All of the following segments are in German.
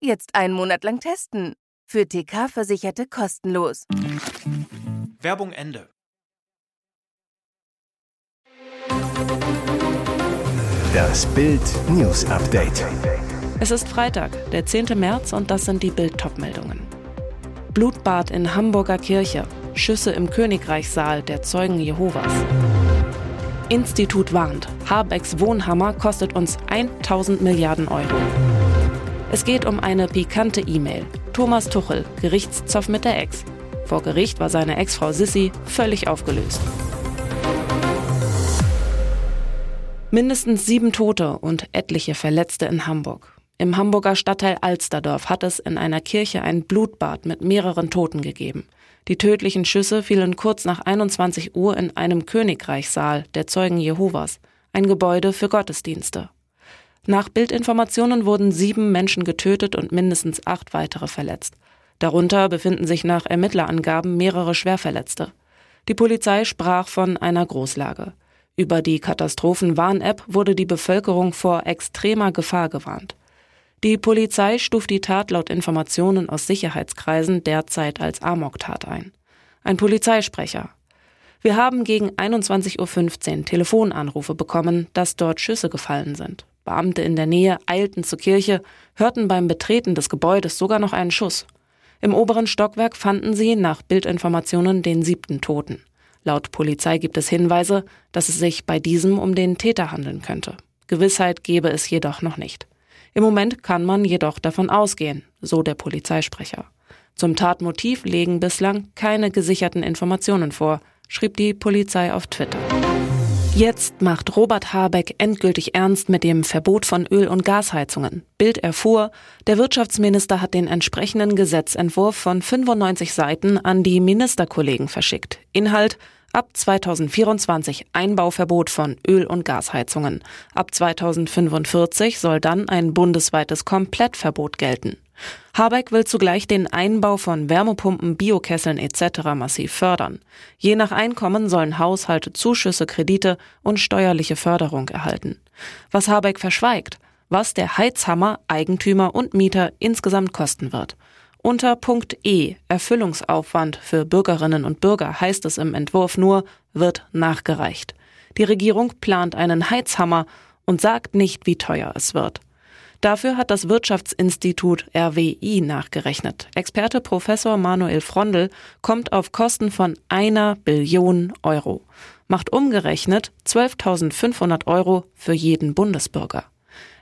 Jetzt einen Monat lang testen. Für TK-Versicherte kostenlos. Werbung Ende. Das Bild News Update. Es ist Freitag, der 10. März und das sind die Bild meldungen Blutbad in Hamburger Kirche, Schüsse im Königreichssaal der Zeugen Jehovas. Institut warnt, Habecks Wohnhammer kostet uns 1000 Milliarden Euro. Es geht um eine pikante E-Mail. Thomas Tuchel, Gerichtszoff mit der Ex. Vor Gericht war seine Ex-Frau Sissi völlig aufgelöst. Mindestens sieben Tote und etliche Verletzte in Hamburg. Im Hamburger Stadtteil Alsterdorf hat es in einer Kirche ein Blutbad mit mehreren Toten gegeben. Die tödlichen Schüsse fielen kurz nach 21 Uhr in einem Königreichssaal der Zeugen Jehovas, ein Gebäude für Gottesdienste. Nach Bildinformationen wurden sieben Menschen getötet und mindestens acht weitere verletzt. Darunter befinden sich nach Ermittlerangaben mehrere Schwerverletzte. Die Polizei sprach von einer Großlage. Über die Katastrophenwarn-App wurde die Bevölkerung vor extremer Gefahr gewarnt. Die Polizei stuft die Tat laut Informationen aus Sicherheitskreisen derzeit als Amoktat ein. Ein Polizeisprecher. Wir haben gegen 21.15 Uhr Telefonanrufe bekommen, dass dort Schüsse gefallen sind. Beamte in der Nähe eilten zur Kirche, hörten beim Betreten des Gebäudes sogar noch einen Schuss. Im oberen Stockwerk fanden sie nach Bildinformationen den siebten Toten. Laut Polizei gibt es Hinweise, dass es sich bei diesem um den Täter handeln könnte. Gewissheit gebe es jedoch noch nicht. Im Moment kann man jedoch davon ausgehen, so der Polizeisprecher. Zum Tatmotiv legen bislang keine gesicherten Informationen vor, schrieb die Polizei auf Twitter. Jetzt macht Robert Habeck endgültig ernst mit dem Verbot von Öl- und Gasheizungen. Bild erfuhr, der Wirtschaftsminister hat den entsprechenden Gesetzentwurf von 95 Seiten an die Ministerkollegen verschickt. Inhalt Ab 2024 Einbauverbot von Öl- und Gasheizungen. Ab 2045 soll dann ein bundesweites Komplettverbot gelten. Habeck will zugleich den Einbau von Wärmepumpen, Biokesseln etc. massiv fördern. Je nach Einkommen sollen Haushalte Zuschüsse, Kredite und steuerliche Förderung erhalten. Was Habeck verschweigt, was der Heizhammer Eigentümer und Mieter insgesamt kosten wird. Unter Punkt E Erfüllungsaufwand für Bürgerinnen und Bürger heißt es im Entwurf nur, wird nachgereicht. Die Regierung plant einen Heizhammer und sagt nicht, wie teuer es wird. Dafür hat das Wirtschaftsinstitut RWI nachgerechnet. Experte Professor Manuel Frondel kommt auf Kosten von einer Billion Euro. Macht umgerechnet 12.500 Euro für jeden Bundesbürger.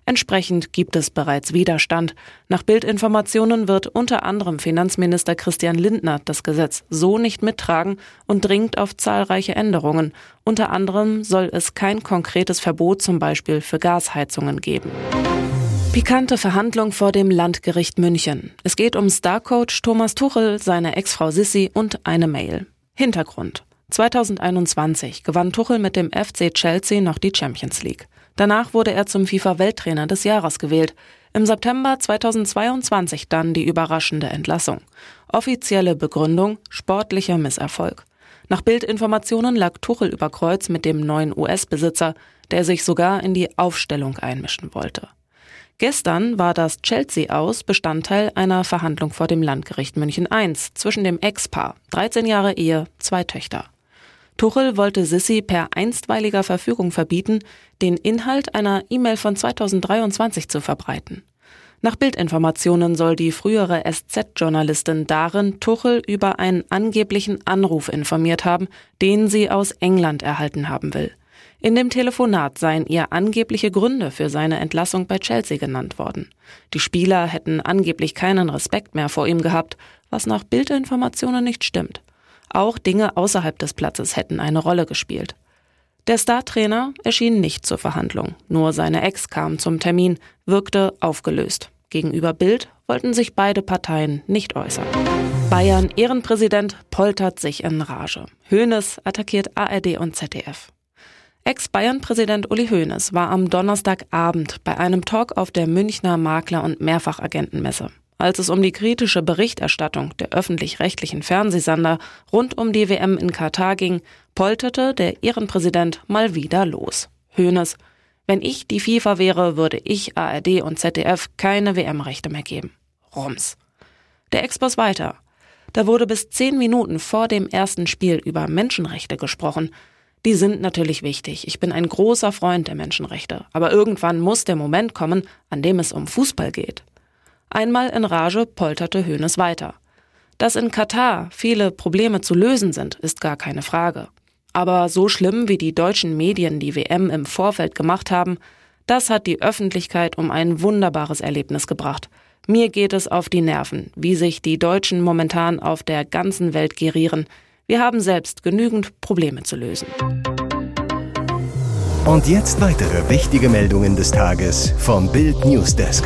Entsprechend gibt es bereits Widerstand. Nach Bildinformationen wird unter anderem Finanzminister Christian Lindner das Gesetz so nicht mittragen und dringt auf zahlreiche Änderungen. Unter anderem soll es kein konkretes Verbot zum Beispiel für Gasheizungen geben. Pikante Verhandlung vor dem Landgericht München. Es geht um Starcoach Thomas Tuchel, seine Ex-Frau Sissi und eine Mail. Hintergrund. 2021 gewann Tuchel mit dem FC Chelsea noch die Champions League. Danach wurde er zum FIFA-Welttrainer des Jahres gewählt. Im September 2022 dann die überraschende Entlassung. Offizielle Begründung sportlicher Misserfolg. Nach Bildinformationen lag Tuchel über Kreuz mit dem neuen US-Besitzer, der sich sogar in die Aufstellung einmischen wollte. Gestern war das Chelsea aus Bestandteil einer Verhandlung vor dem Landgericht München I zwischen dem Ex-Paar, 13 Jahre Ehe, zwei Töchter. Tuchel wollte Sissi per einstweiliger Verfügung verbieten, den Inhalt einer E-Mail von 2023 zu verbreiten. Nach Bildinformationen soll die frühere SZ-Journalistin darin Tuchel über einen angeblichen Anruf informiert haben, den sie aus England erhalten haben will. In dem Telefonat seien ihr angebliche Gründe für seine Entlassung bei Chelsea genannt worden. Die Spieler hätten angeblich keinen Respekt mehr vor ihm gehabt, was nach Bildinformationen nicht stimmt. Auch Dinge außerhalb des Platzes hätten eine Rolle gespielt. Der Startrainer erschien nicht zur Verhandlung, nur seine Ex kam zum Termin, wirkte aufgelöst. Gegenüber Bild wollten sich beide Parteien nicht äußern. Bayern Ehrenpräsident poltert sich in Rage. Hoeneß attackiert ARD und ZDF. Ex-Bayern-Präsident Uli Hoeneß war am Donnerstagabend bei einem Talk auf der Münchner Makler- und Mehrfachagentenmesse. Als es um die kritische Berichterstattung der öffentlich-rechtlichen Fernsehsender rund um die WM in Katar ging, polterte der Ehrenpräsident mal wieder los. Hoeneß, wenn ich die FIFA wäre, würde ich ARD und ZDF keine WM-Rechte mehr geben. Rums. Der Ex-Boss weiter. Da wurde bis zehn Minuten vor dem ersten Spiel über Menschenrechte gesprochen. Die sind natürlich wichtig. Ich bin ein großer Freund der Menschenrechte. Aber irgendwann muss der Moment kommen, an dem es um Fußball geht. Einmal in Rage polterte Hoeneß weiter. Dass in Katar viele Probleme zu lösen sind, ist gar keine Frage. Aber so schlimm, wie die deutschen Medien die WM im Vorfeld gemacht haben, das hat die Öffentlichkeit um ein wunderbares Erlebnis gebracht. Mir geht es auf die Nerven, wie sich die Deutschen momentan auf der ganzen Welt gerieren, wir haben selbst genügend Probleme zu lösen. Und jetzt weitere wichtige Meldungen des Tages vom Bild Newsdesk.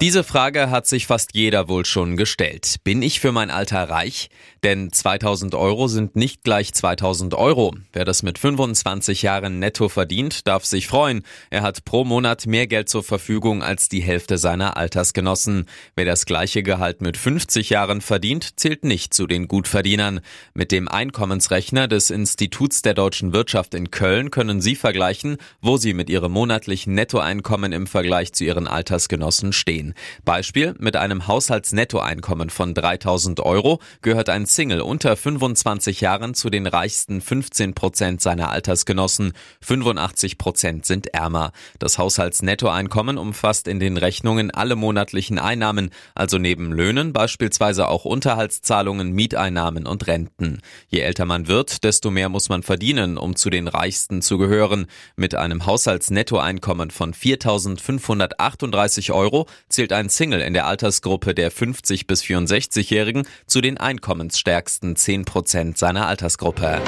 Diese Frage hat sich fast jeder wohl schon gestellt. Bin ich für mein Alter reich? Denn 2000 Euro sind nicht gleich 2000 Euro. Wer das mit 25 Jahren netto verdient, darf sich freuen. Er hat pro Monat mehr Geld zur Verfügung als die Hälfte seiner Altersgenossen. Wer das gleiche Gehalt mit 50 Jahren verdient, zählt nicht zu den Gutverdienern. Mit dem Einkommensrechner des Instituts der deutschen Wirtschaft in Köln können Sie vergleichen, wo Sie mit Ihrem monatlichen Nettoeinkommen im Vergleich zu Ihren Altersgenossen stehen. Beispiel, mit einem Haushaltsnettoeinkommen von 3000 Euro gehört ein Single unter 25 Jahren zu den reichsten 15 Prozent seiner Altersgenossen. 85 Prozent sind ärmer. Das Haushaltsnettoeinkommen umfasst in den Rechnungen alle monatlichen Einnahmen, also neben Löhnen beispielsweise auch Unterhaltszahlungen, Mieteinnahmen und Renten. Je älter man wird, desto mehr muss man verdienen, um zu den Reichsten zu gehören. Mit einem Haushaltsnettoeinkommen von 4.538 Euro zählt ein Single in der Altersgruppe der 50 bis 64-Jährigen zu den einkommensstärksten 10 Prozent seiner Altersgruppe.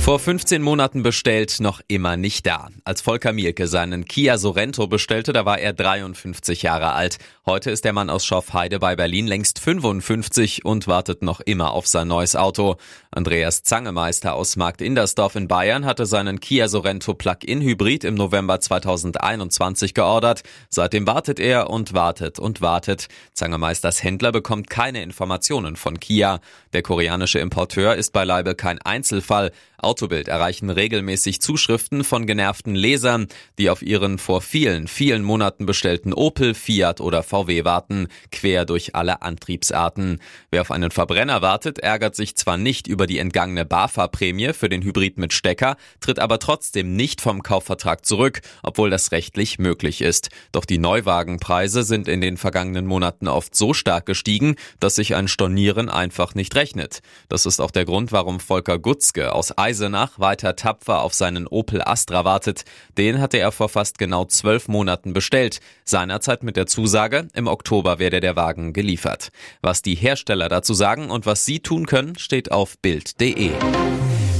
Vor 15 Monaten bestellt, noch immer nicht da. Als Volker Mielke seinen Kia Sorento bestellte, da war er 53 Jahre alt. Heute ist der Mann aus Schorfheide bei Berlin längst 55 und wartet noch immer auf sein neues Auto. Andreas Zangemeister aus Markt Indersdorf in Bayern hatte seinen Kia Sorento Plug-in Hybrid im November 2021 geordert. Seitdem wartet er und wartet und wartet. Zangemeisters Händler bekommt keine Informationen von Kia. Der koreanische Importeur ist beileibe kein Einzelfall. Autobild erreichen regelmäßig Zuschriften von genervten Lesern, die auf ihren vor vielen, vielen Monaten bestellten Opel, Fiat oder VW warten, quer durch alle Antriebsarten. Wer auf einen Verbrenner wartet, ärgert sich zwar nicht über die entgangene BAFA-Prämie für den Hybrid mit Stecker, tritt aber trotzdem nicht vom Kaufvertrag zurück, obwohl das rechtlich möglich ist. Doch die Neuwagenpreise sind in den vergangenen Monaten oft so stark gestiegen, dass sich ein Stornieren einfach nicht rechnet. Das ist auch der Grund, warum Volker Gutzke aus Eisenach weiter tapfer auf seinen Opel Astra wartet. Den hatte er vor fast genau zwölf Monaten bestellt. Seinerzeit mit der Zusage, im Oktober werde der Wagen geliefert. Was die Hersteller dazu sagen und was sie tun können, steht auf Bild.de.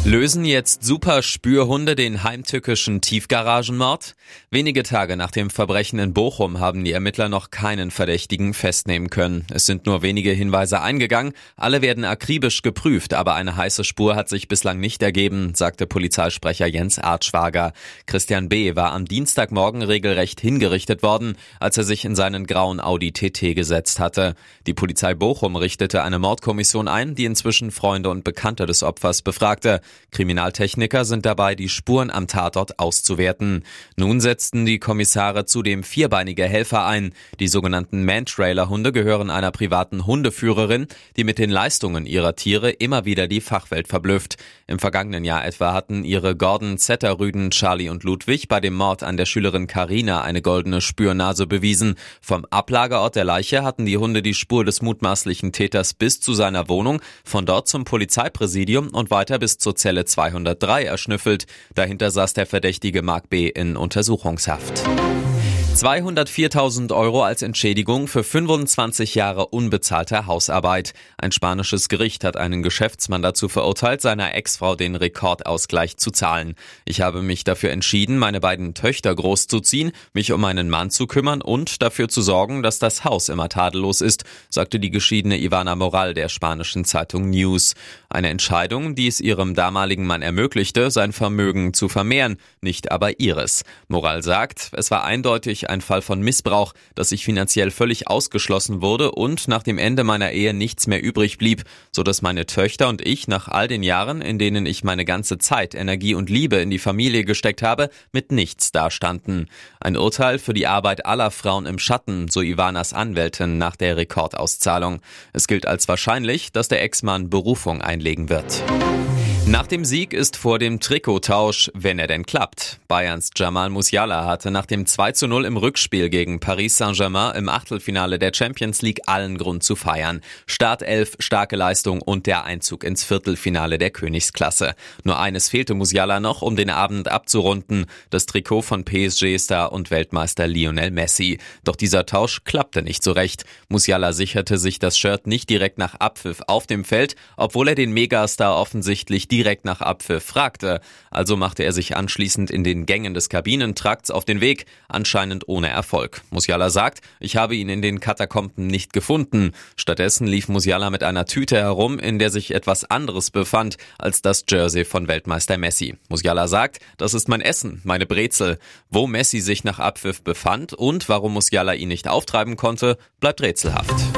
Lösen jetzt Super-Spürhunde den heimtückischen Tiefgaragenmord? Wenige Tage nach dem Verbrechen in Bochum haben die Ermittler noch keinen Verdächtigen festnehmen können. Es sind nur wenige Hinweise eingegangen, alle werden akribisch geprüft, aber eine heiße Spur hat sich bislang nicht ergeben, sagte Polizeisprecher Jens Artschwager. Christian B. war am Dienstagmorgen regelrecht hingerichtet worden, als er sich in seinen grauen Audi TT gesetzt hatte. Die Polizei Bochum richtete eine Mordkommission ein, die inzwischen Freunde und Bekannte des Opfers befragte. Kriminaltechniker sind dabei, die Spuren am Tatort auszuwerten. Nun setzten die Kommissare zudem vierbeinige Helfer ein. Die sogenannten Man-Trailer-Hunde gehören einer privaten Hundeführerin, die mit den Leistungen ihrer Tiere immer wieder die Fachwelt verblüfft. Im vergangenen Jahr etwa hatten ihre Gordon Zetterrüden, Charlie und Ludwig bei dem Mord an der Schülerin Karina eine goldene Spürnase bewiesen. Vom Ablagerort der Leiche hatten die Hunde die Spur des mutmaßlichen Täters bis zu seiner Wohnung, von dort zum Polizeipräsidium und weiter bis zur Zelle 203 erschnüffelt. Dahinter saß der verdächtige Mark B. in Untersuchungshaft. 204.000 Euro als Entschädigung für 25 Jahre unbezahlter Hausarbeit. Ein spanisches Gericht hat einen Geschäftsmann dazu verurteilt, seiner Ex-Frau den Rekordausgleich zu zahlen. Ich habe mich dafür entschieden, meine beiden Töchter großzuziehen, mich um meinen Mann zu kümmern und dafür zu sorgen, dass das Haus immer tadellos ist, sagte die geschiedene Ivana Moral der spanischen Zeitung News. Eine Entscheidung, die es ihrem damaligen Mann ermöglichte, sein Vermögen zu vermehren, nicht aber ihres. Moral sagt, es war eindeutig ein Fall von Missbrauch, dass ich finanziell völlig ausgeschlossen wurde und nach dem Ende meiner Ehe nichts mehr übrig blieb, so dass meine Töchter und ich nach all den Jahren, in denen ich meine ganze Zeit, Energie und Liebe in die Familie gesteckt habe, mit nichts dastanden. Ein Urteil für die Arbeit aller Frauen im Schatten, so Ivanas Anwältin nach der Rekordauszahlung. Es gilt als wahrscheinlich, dass der Ex-Mann Berufung einlegen wird. Nach dem Sieg ist vor dem Trikottausch, wenn er denn klappt. Bayerns Jamal Musiala hatte nach dem 2 zu 0 im Rückspiel gegen Paris Saint-Germain im Achtelfinale der Champions League allen Grund zu feiern. Startelf, starke Leistung und der Einzug ins Viertelfinale der Königsklasse. Nur eines fehlte Musiala noch, um den Abend abzurunden. Das Trikot von PSG-Star und Weltmeister Lionel Messi. Doch dieser Tausch klappte nicht so recht. Musiala sicherte sich das Shirt nicht direkt nach Abpfiff auf dem Feld, obwohl er den Megastar offensichtlich direkt nach Abpfiff fragte. Also machte er sich anschließend in den Gängen des Kabinentrakts auf den Weg, anscheinend ohne Erfolg. Musiala sagt, ich habe ihn in den Katakomben nicht gefunden. Stattdessen lief Musiala mit einer Tüte herum, in der sich etwas anderes befand als das Jersey von Weltmeister Messi. Musiala sagt, das ist mein Essen, meine Brezel. Wo Messi sich nach Abpfiff befand und warum Musiala ihn nicht auftreiben konnte, bleibt rätselhaft.